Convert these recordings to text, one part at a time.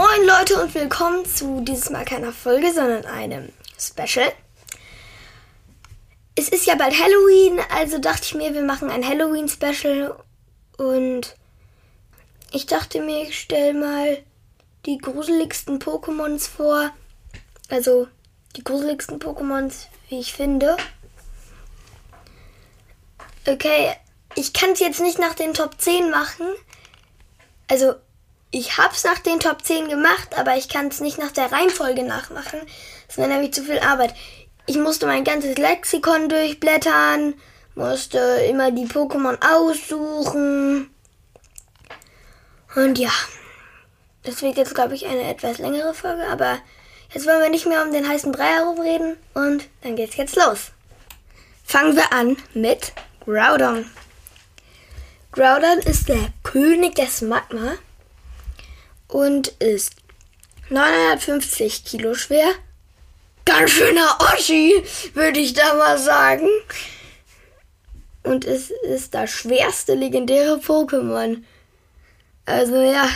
Moin Leute und willkommen zu dieses Mal keiner Folge, sondern einem Special. Es ist ja bald Halloween, also dachte ich mir, wir machen ein Halloween-Special und ich dachte mir, ich stelle mal die gruseligsten Pokémons vor. Also die gruseligsten Pokémons, wie ich finde. Okay, ich kann es jetzt nicht nach den Top 10 machen. Also ich hab's nach den Top 10 gemacht, aber ich kann es nicht nach der Reihenfolge nachmachen. Das wäre nämlich zu viel Arbeit. Ich musste mein ganzes Lexikon durchblättern, musste immer die Pokémon aussuchen. Und ja, das wird jetzt, glaube ich, eine etwas längere Folge, aber jetzt wollen wir nicht mehr um den heißen Brei herumreden und dann geht's jetzt los. Fangen wir an mit Groudon. Groudon ist der König des Magma und ist 950 Kilo schwer ganz schöner Oschi, würde ich da mal sagen. Und es ist das schwerste legendäre Pokémon. Also ja.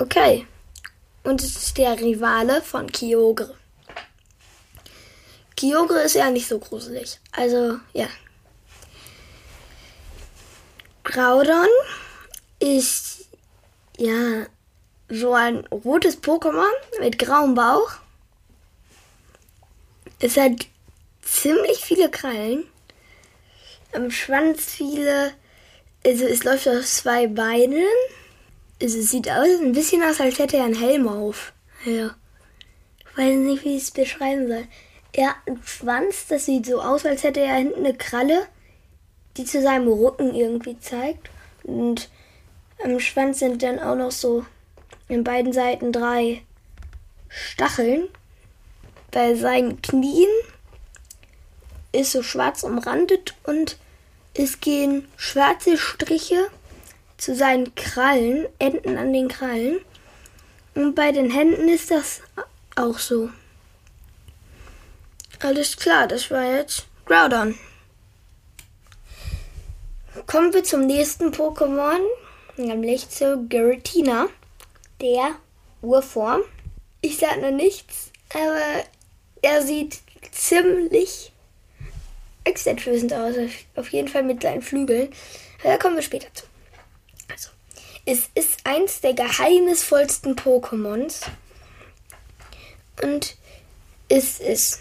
Okay. Und es ist der Rivale von Kyogre. Kyogre ist ja nicht so gruselig. Also ja. Graudon ist ja so ein rotes Pokémon mit grauem Bauch. Es hat ziemlich viele Krallen. Am Schwanz viele. Also es läuft auf zwei Beinen. Also es sieht aus, ein bisschen aus, als hätte er einen Helm auf. Ja. Ich weiß nicht, wie ich es beschreiben soll. Er hat einen Schwanz, das sieht so aus, als hätte er hinten eine Kralle, die zu seinem Rücken irgendwie zeigt. Und am Schwanz sind dann auch noch so in beiden Seiten drei Stacheln. Bei seinen Knien ist so schwarz umrandet und es gehen schwarze Striche zu seinen Krallen, Enden an den Krallen. Und bei den Händen ist das auch so. Alles klar, das war jetzt Groudon. Kommen wir zum nächsten Pokémon, nämlich zu Giratina der Urform. Ich sage noch nichts, aber er sieht ziemlich exzentrösend aus. Auf jeden Fall mit seinen Flügeln. Da kommen wir später zu. Also, es ist eins der geheimnisvollsten Pokémons. Und es ist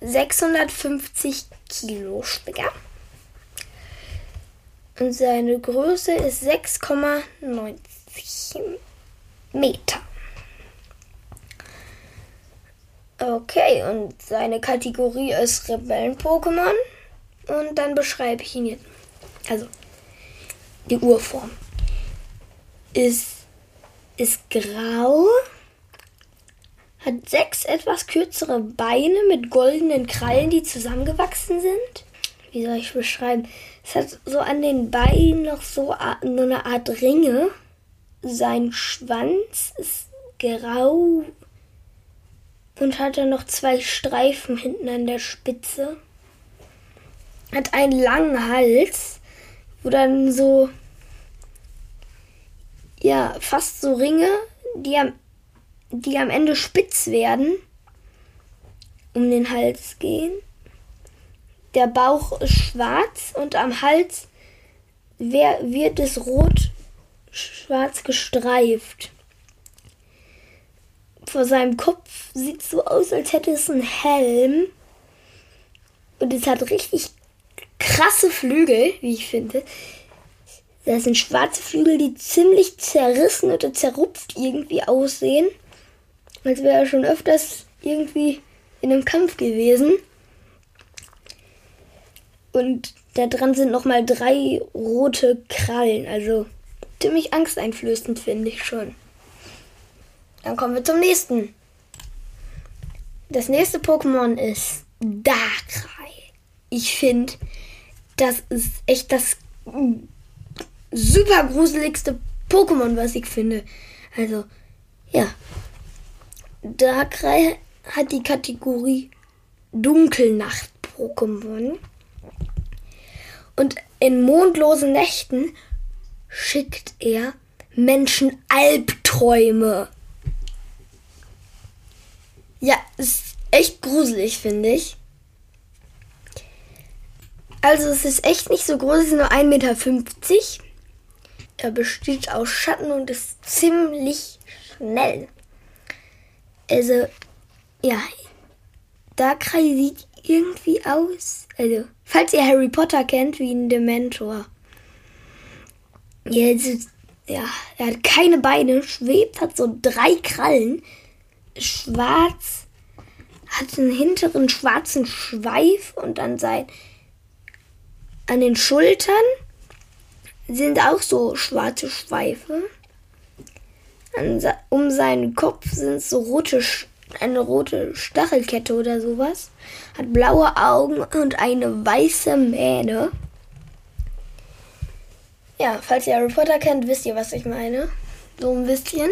650 Kilo schwer. Und seine Größe ist 6,90 Meter. Okay, und seine Kategorie ist Rebellen-Pokémon. Und dann beschreibe ich ihn jetzt. Also, die Urform ist, ist grau, hat sechs etwas kürzere Beine mit goldenen Krallen, die zusammengewachsen sind. Wie soll ich beschreiben? Es hat so an den Beinen noch so eine Art Ringe sein Schwanz ist grau und hat dann noch zwei Streifen hinten an der Spitze. Hat einen langen Hals, wo dann so, ja, fast so Ringe, die am, die am Ende spitz werden, um den Hals gehen. Der Bauch ist schwarz und am Hals wird es rot schwarz gestreift. Vor seinem Kopf sieht so aus, als hätte es einen Helm. Und es hat richtig krasse Flügel, wie ich finde. Das sind schwarze Flügel, die ziemlich zerrissen oder zerrupft irgendwie aussehen. Als wäre er schon öfters irgendwie in einem Kampf gewesen. Und da dran sind nochmal drei rote Krallen. Also ziemlich angsteinflößend, finde ich schon. Dann kommen wir zum nächsten. Das nächste Pokémon ist Darkrai. Ich finde, das ist echt das super gruseligste Pokémon, was ich finde. Also, ja. Darkrai hat die Kategorie Dunkelnacht-Pokémon. Und in mondlosen Nächten schickt er Menschen Albträume. Ja, ist echt gruselig, finde ich. Also es ist echt nicht so groß, es ist nur 1,50 Meter. Er besteht aus Schatten und ist ziemlich schnell. Also, ja, Darkrai sieht irgendwie aus. Also, falls ihr Harry Potter kennt, wie ein Dementor. Jetzt, ja, er hat keine Beine, schwebt, hat so drei Krallen, schwarz, hat einen hinteren schwarzen Schweif und an, sein, an den Schultern sind auch so schwarze Schweife. An, um seinen Kopf sind so rote, eine rote Stachelkette oder sowas. Hat blaue Augen und eine weiße Mähne. Ja, falls ihr Harry Potter kennt, wisst ihr, was ich meine. So ein bisschen.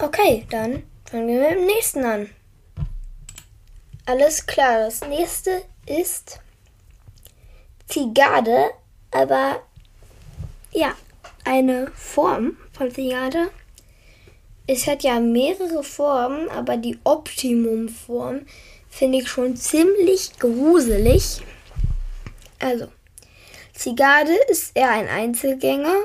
Okay, dann fangen wir mit dem nächsten an. Alles klar, das nächste ist Zigade, aber ja, eine Form von Zigade. Es hat ja mehrere Formen, aber die Optimumform finde ich schon ziemlich gruselig. Also, Zigade ist eher ein Einzelgänger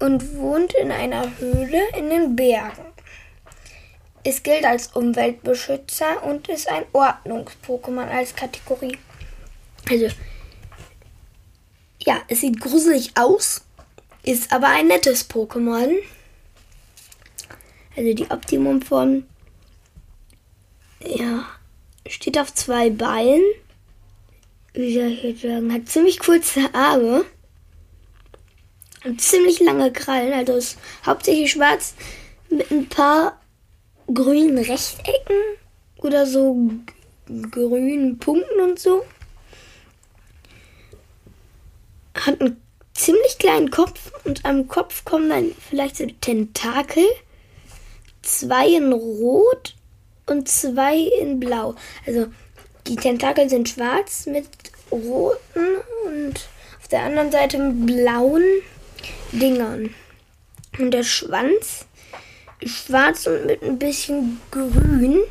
und wohnt in einer Höhle in den Bergen. Es gilt als Umweltbeschützer und ist ein Ordnungs-Pokémon als Kategorie. Also, ja, es sieht gruselig aus, ist aber ein nettes Pokémon. Also die Optimumform, ja, steht auf zwei Beinen wie soll ich jetzt sagen, hat ziemlich kurze Arme und ziemlich lange Krallen. Also ist hauptsächlich schwarz mit ein paar grünen Rechtecken oder so grünen Punkten und so. Hat einen ziemlich kleinen Kopf und am Kopf kommen dann vielleicht so Tentakel. Zwei in Rot und zwei in Blau. Also die Tentakel sind schwarz mit roten und auf der anderen Seite mit blauen Dingern. Und der Schwanz ist schwarz und mit ein bisschen grün.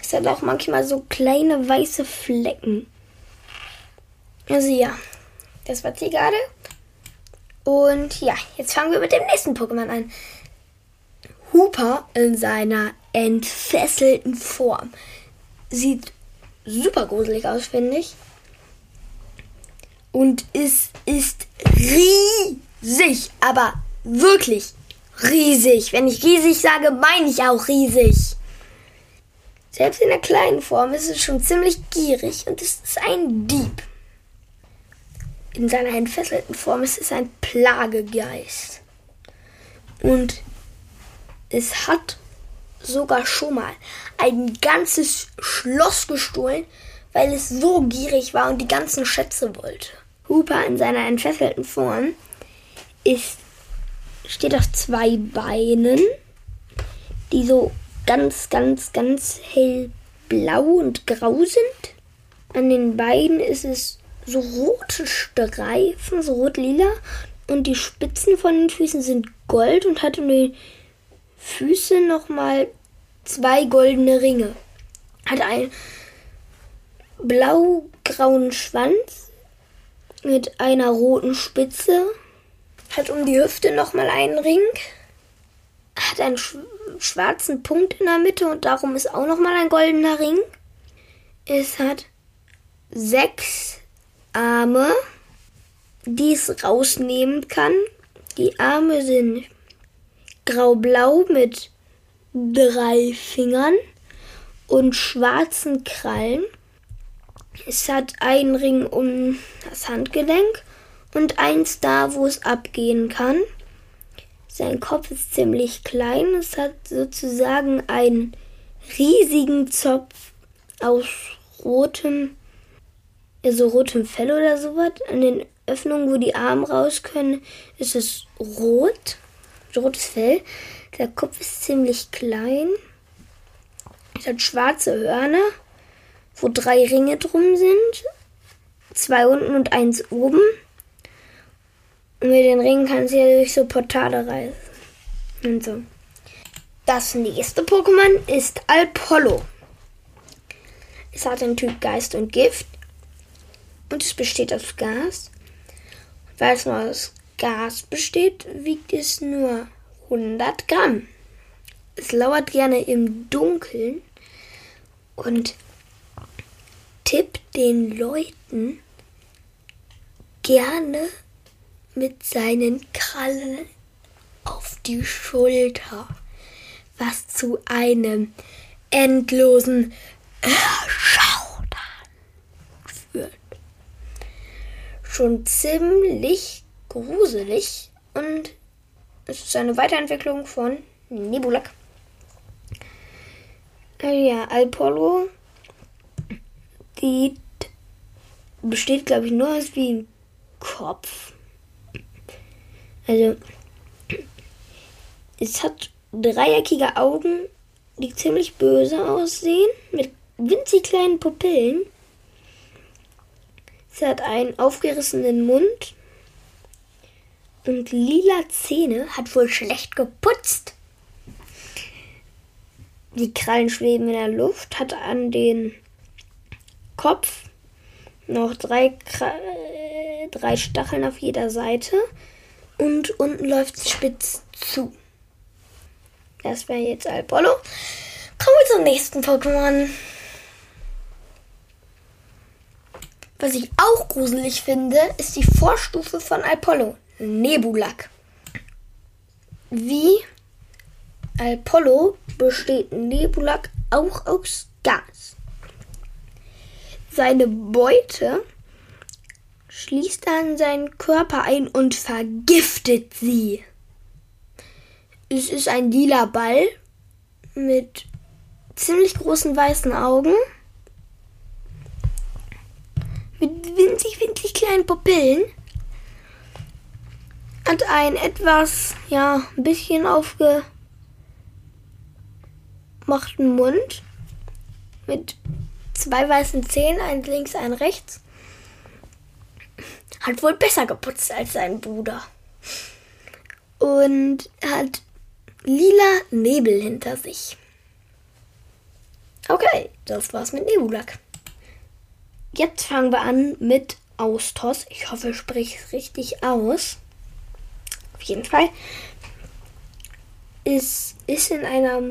Es hat auch manchmal so kleine weiße Flecken. Also ja, das war Zigade. Und ja, jetzt fangen wir mit dem nächsten Pokémon an. Hooper in seiner entfesselten Form. Sieht super gruselig aus, finde ich. Und es ist riesig, aber wirklich riesig. Wenn ich riesig sage, meine ich auch riesig. Selbst in der kleinen Form ist es schon ziemlich gierig und es ist ein Dieb. In seiner entfesselten Form ist es ein Plagegeist. Und es hat sogar schon mal ein ganzes Schloss gestohlen, weil es so gierig war und die ganzen Schätze wollte. Hooper in seiner entfesselten Form ist, steht auf zwei Beinen, die so ganz, ganz, ganz hellblau und grau sind. An den Beinen ist es so rote Streifen, so rot-lila. Und die Spitzen von den Füßen sind gold und hat um die Füße nochmal zwei goldene Ringe. Hat einen blau-grauen Schwanz mit einer roten Spitze. Hat um die Hüfte nochmal einen Ring. Hat einen sch schwarzen Punkt in der Mitte und darum ist auch nochmal ein goldener Ring. Es hat sechs Arme, die es rausnehmen kann. Die Arme sind grau-blau mit drei Fingern und schwarzen Krallen. Es hat einen Ring um das Handgelenk und eins da, wo es abgehen kann. Sein Kopf ist ziemlich klein. Es hat sozusagen einen riesigen Zopf aus rotem, also rotem Fell oder sowas. An den Öffnungen, wo die Arme raus können, ist es rot, rotes Fell. Der Kopf ist ziemlich klein. Es hat schwarze Hörner, wo drei Ringe drum sind. Zwei unten und eins oben. Und mit den Ringen kannst du ja durch so Portale reisen. Und so. Das nächste Pokémon ist Alpollo. Es hat den Typ Geist und Gift. Und es besteht aus Gas. Weil es nur aus Gas besteht, wiegt es nur 100 Gramm. Es lauert gerne im Dunkeln und tippt den Leuten gerne mit seinen Krallen auf die Schulter, was zu einem endlosen Erschaudern führt. Schon ziemlich gruselig und es ist eine Weiterentwicklung von Nebulak. Ja, Alpollo die besteht, glaube ich, nur aus wie ein Kopf. Also, es hat dreieckige Augen, die ziemlich böse aussehen, mit winzig kleinen Pupillen. Es hat einen aufgerissenen Mund und lila Zähne, hat wohl schlecht geputzt. Die Krallen schweben in der Luft, hat an den Kopf noch drei, drei Stacheln auf jeder Seite und unten läuft es spitz zu. Das wäre jetzt Apollo. Kommen wir zum nächsten Pokémon. Was ich auch gruselig finde, ist die Vorstufe von Apollo, Nebulak. Wie Apollo besteht Nebulak auch aus Gas. Seine Beute schließt dann seinen Körper ein und vergiftet sie. Es ist ein lila Ball mit ziemlich großen weißen Augen, mit winzig, winzig kleinen Pupillen, hat ein etwas, ja, ein bisschen aufgemachten Mund mit zwei weißen Zähnen, ein links, ein rechts. Hat wohl besser geputzt als sein Bruder. Und hat lila Nebel hinter sich. Okay, das war's mit Nebulak. Jetzt fangen wir an mit Austos. Ich hoffe, ich spreche es richtig aus. Jeden Fall. Es ist in einer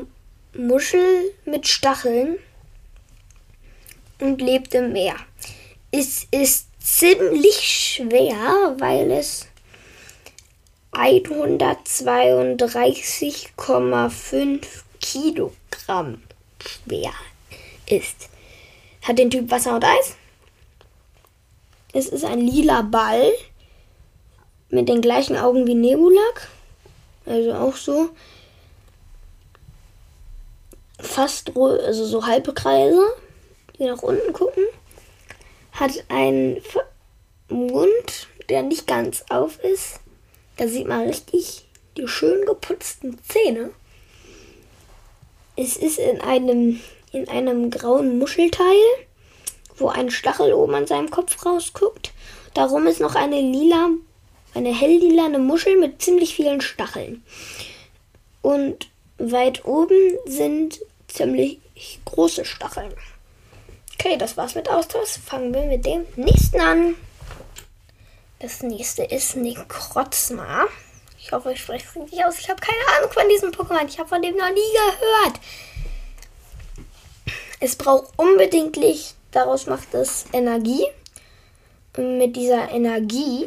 Muschel mit Stacheln und lebt im Meer. Es ist ziemlich schwer, weil es 132,5 Kilogramm schwer ist. Hat den Typ Wasser und Eis. Es ist ein lila Ball mit den gleichen Augen wie Nebulak. Also auch so. Fast, also so halbe Kreise die nach unten gucken, hat einen Mund, der nicht ganz auf ist. Da sieht man richtig die schön geputzten Zähne. Es ist in einem, in einem grauen Muschelteil, wo ein Stachel oben an seinem Kopf rausguckt. Darum ist noch eine lila, eine helllilane Muschel mit ziemlich vielen Stacheln. Und weit oben sind ziemlich große Stacheln. Okay, das war's mit Austausch. Fangen wir mit dem nächsten an. Das nächste ist Necrozma. Ich hoffe, ich spreche es richtig aus. Ich habe keine Ahnung von diesem Pokémon. Ich habe von dem noch nie gehört. Es braucht unbedingt Licht. Daraus macht es Energie. Mit dieser Energie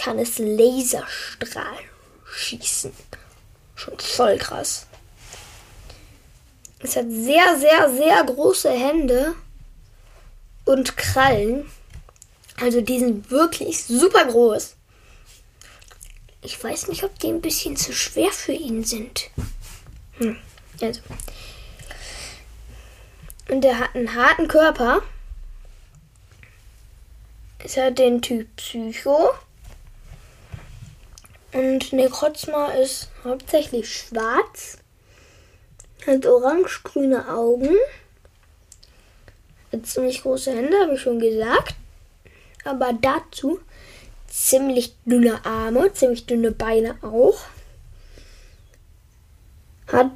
kann es Laserstrahlen schießen. Schon voll krass. Es hat sehr, sehr, sehr große Hände und Krallen. Also die sind wirklich super groß. Ich weiß nicht, ob die ein bisschen zu schwer für ihn sind. Hm. Also. Und er hat einen harten Körper. Es hat den Typ Psycho. Und Necrozma ist hauptsächlich schwarz. Hat orange-grüne Augen ziemlich große Hände, habe ich schon gesagt. Aber dazu ziemlich dünne Arme, ziemlich dünne Beine auch. Hat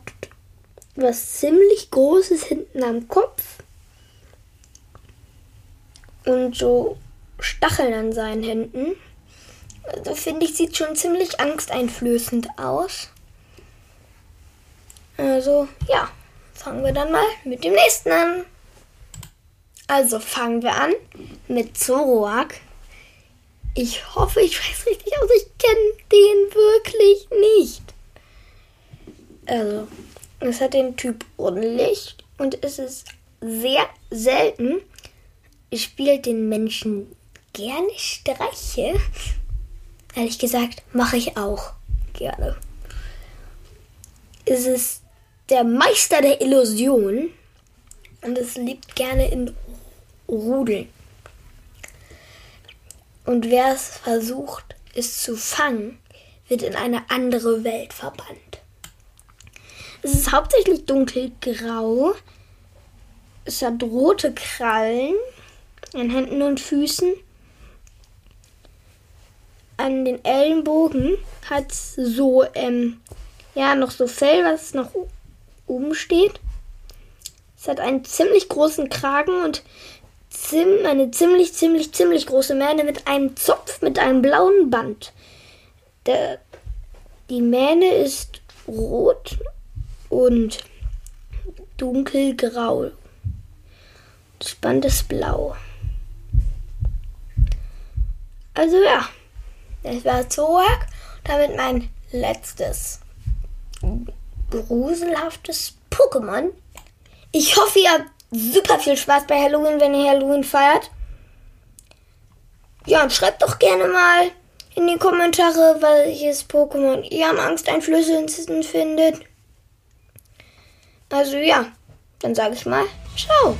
was ziemlich Großes hinten am Kopf. Und so Stacheln an seinen Händen. Also finde ich, sieht schon ziemlich angsteinflößend aus. Also, ja, fangen wir dann mal mit dem nächsten an. Also fangen wir an mit Zoroark. Ich hoffe, ich weiß richtig aus. Ich kenne den wirklich nicht. Also, es hat den Typ Unlicht und es ist sehr selten. Es spielt den Menschen gerne Streiche. Ehrlich gesagt, mache ich auch gerne. Es ist der Meister der Illusion und es lebt gerne in Rudeln. Und wer es versucht, es zu fangen, wird in eine andere Welt verbannt. Es ist hauptsächlich dunkelgrau. Es hat rote Krallen an Händen und Füßen. An den Ellenbogen hat so, ähm, ja, noch so Fell, was noch oben steht. Es hat einen ziemlich großen Kragen und eine ziemlich, ziemlich, ziemlich große Mähne mit einem Zopf mit einem blauen Band. Der, die Mähne ist rot und dunkelgrau. Das Band ist blau. Also ja, das war Zorak. Damit mein letztes gruselhaftes Pokémon. Ich hoffe, ihr habt super viel Spaß bei Halloween, wenn ihr Halloween feiert. Ja, und schreibt doch gerne mal in die Kommentare, welches Pokémon ihr am angsteinflößendsten findet. Also ja, dann sage ich mal, ciao.